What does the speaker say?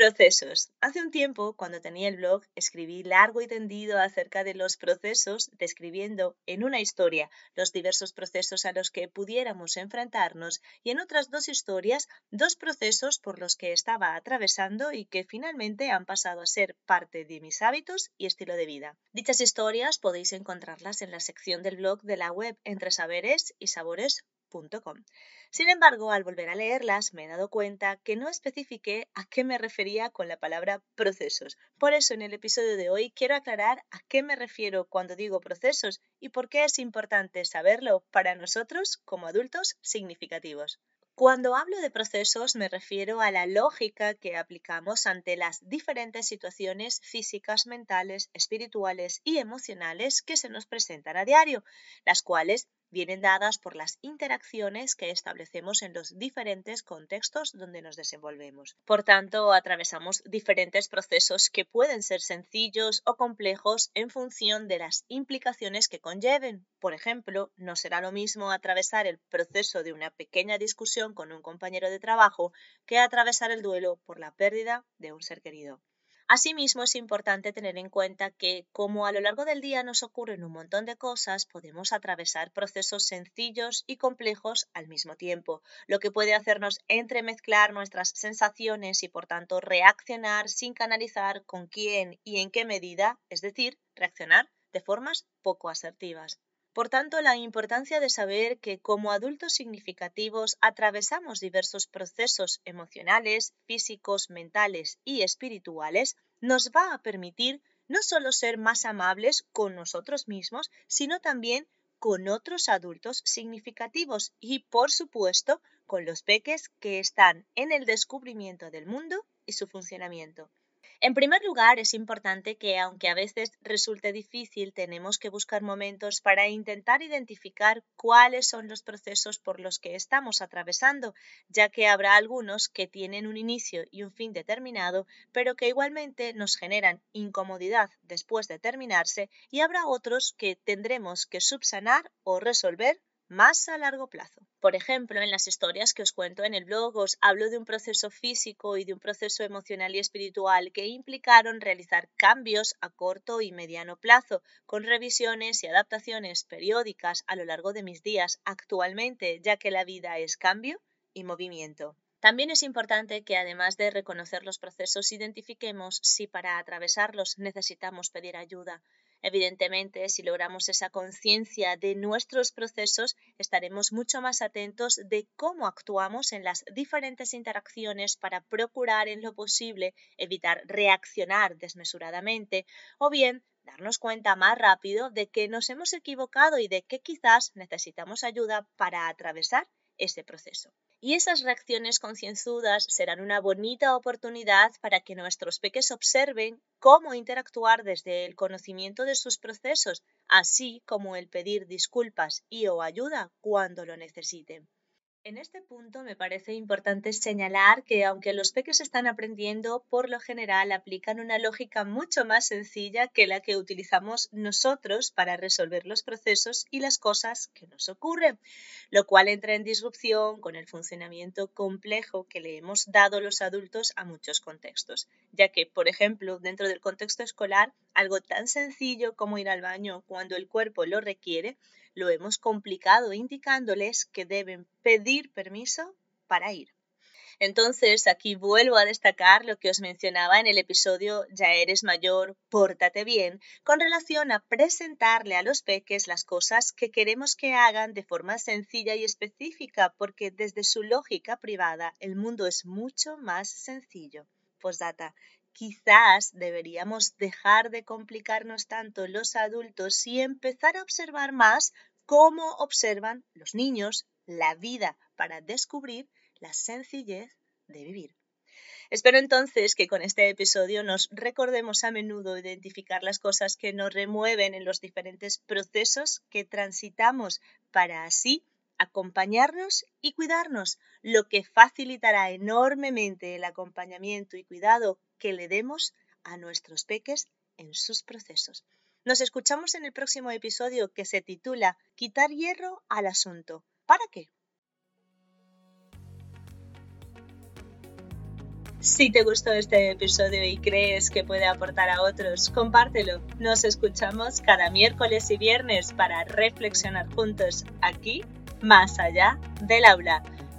Procesos. Hace un tiempo, cuando tenía el blog, escribí largo y tendido acerca de los procesos, describiendo en una historia los diversos procesos a los que pudiéramos enfrentarnos y en otras dos historias dos procesos por los que estaba atravesando y que finalmente han pasado a ser parte de mis hábitos y estilo de vida. Dichas historias podéis encontrarlas en la sección del blog de la web entre saberes y sabores sin embargo, al volver a leerlas me he dado cuenta que no especifiqué a qué me refería con la palabra procesos. Por eso en el episodio de hoy quiero aclarar a qué me refiero cuando digo procesos y por qué es importante saberlo para nosotros como adultos significativos. Cuando hablo de procesos me refiero a la lógica que aplicamos ante las diferentes situaciones físicas, mentales, espirituales y emocionales que se nos presentan a diario, las cuales vienen dadas por las interacciones que establecemos en los diferentes contextos donde nos desenvolvemos. Por tanto, atravesamos diferentes procesos que pueden ser sencillos o complejos en función de las implicaciones que conlleven. Por ejemplo, no será lo mismo atravesar el proceso de una pequeña discusión con un compañero de trabajo que atravesar el duelo por la pérdida de un ser querido. Asimismo, es importante tener en cuenta que, como a lo largo del día nos ocurren un montón de cosas, podemos atravesar procesos sencillos y complejos al mismo tiempo, lo que puede hacernos entremezclar nuestras sensaciones y, por tanto, reaccionar sin canalizar con quién y en qué medida, es decir, reaccionar de formas poco asertivas. Por tanto, la importancia de saber que como adultos significativos atravesamos diversos procesos emocionales, físicos, mentales y espirituales nos va a permitir no solo ser más amables con nosotros mismos, sino también con otros adultos significativos y, por supuesto, con los peques que están en el descubrimiento del mundo y su funcionamiento. En primer lugar, es importante que, aunque a veces resulte difícil, tenemos que buscar momentos para intentar identificar cuáles son los procesos por los que estamos atravesando, ya que habrá algunos que tienen un inicio y un fin determinado, pero que igualmente nos generan incomodidad después de terminarse, y habrá otros que tendremos que subsanar o resolver más a largo plazo. Por ejemplo, en las historias que os cuento en el blog os hablo de un proceso físico y de un proceso emocional y espiritual que implicaron realizar cambios a corto y mediano plazo, con revisiones y adaptaciones periódicas a lo largo de mis días actualmente, ya que la vida es cambio y movimiento. También es importante que además de reconocer los procesos, identifiquemos si para atravesarlos necesitamos pedir ayuda. Evidentemente, si logramos esa conciencia de nuestros procesos, estaremos mucho más atentos de cómo actuamos en las diferentes interacciones para procurar en lo posible evitar reaccionar desmesuradamente o bien darnos cuenta más rápido de que nos hemos equivocado y de que quizás necesitamos ayuda para atravesar ese proceso. Y esas reacciones concienzudas serán una bonita oportunidad para que nuestros peques observen cómo interactuar desde el conocimiento de sus procesos, así como el pedir disculpas y o ayuda cuando lo necesiten. En este punto me parece importante señalar que aunque los peques están aprendiendo, por lo general aplican una lógica mucho más sencilla que la que utilizamos nosotros para resolver los procesos y las cosas que nos ocurren, lo cual entra en disrupción con el funcionamiento complejo que le hemos dado los adultos a muchos contextos, ya que, por ejemplo, dentro del contexto escolar, algo tan sencillo como ir al baño cuando el cuerpo lo requiere, lo hemos complicado indicándoles que deben pedir permiso para ir. Entonces, aquí vuelvo a destacar lo que os mencionaba en el episodio Ya eres mayor, pórtate bien, con relación a presentarle a los peques las cosas que queremos que hagan de forma sencilla y específica, porque desde su lógica privada el mundo es mucho más sencillo. Postdata, quizás deberíamos dejar de complicarnos tanto los adultos y empezar a observar más cómo observan los niños la vida para descubrir la sencillez de vivir. Espero entonces que con este episodio nos recordemos a menudo identificar las cosas que nos remueven en los diferentes procesos que transitamos para así acompañarnos y cuidarnos, lo que facilitará enormemente el acompañamiento y cuidado que le demos a nuestros peques en sus procesos. Nos escuchamos en el próximo episodio que se titula Quitar hierro al asunto. ¿Para qué? Si te gustó este episodio y crees que puede aportar a otros, compártelo. Nos escuchamos cada miércoles y viernes para reflexionar juntos aquí, más allá del aula.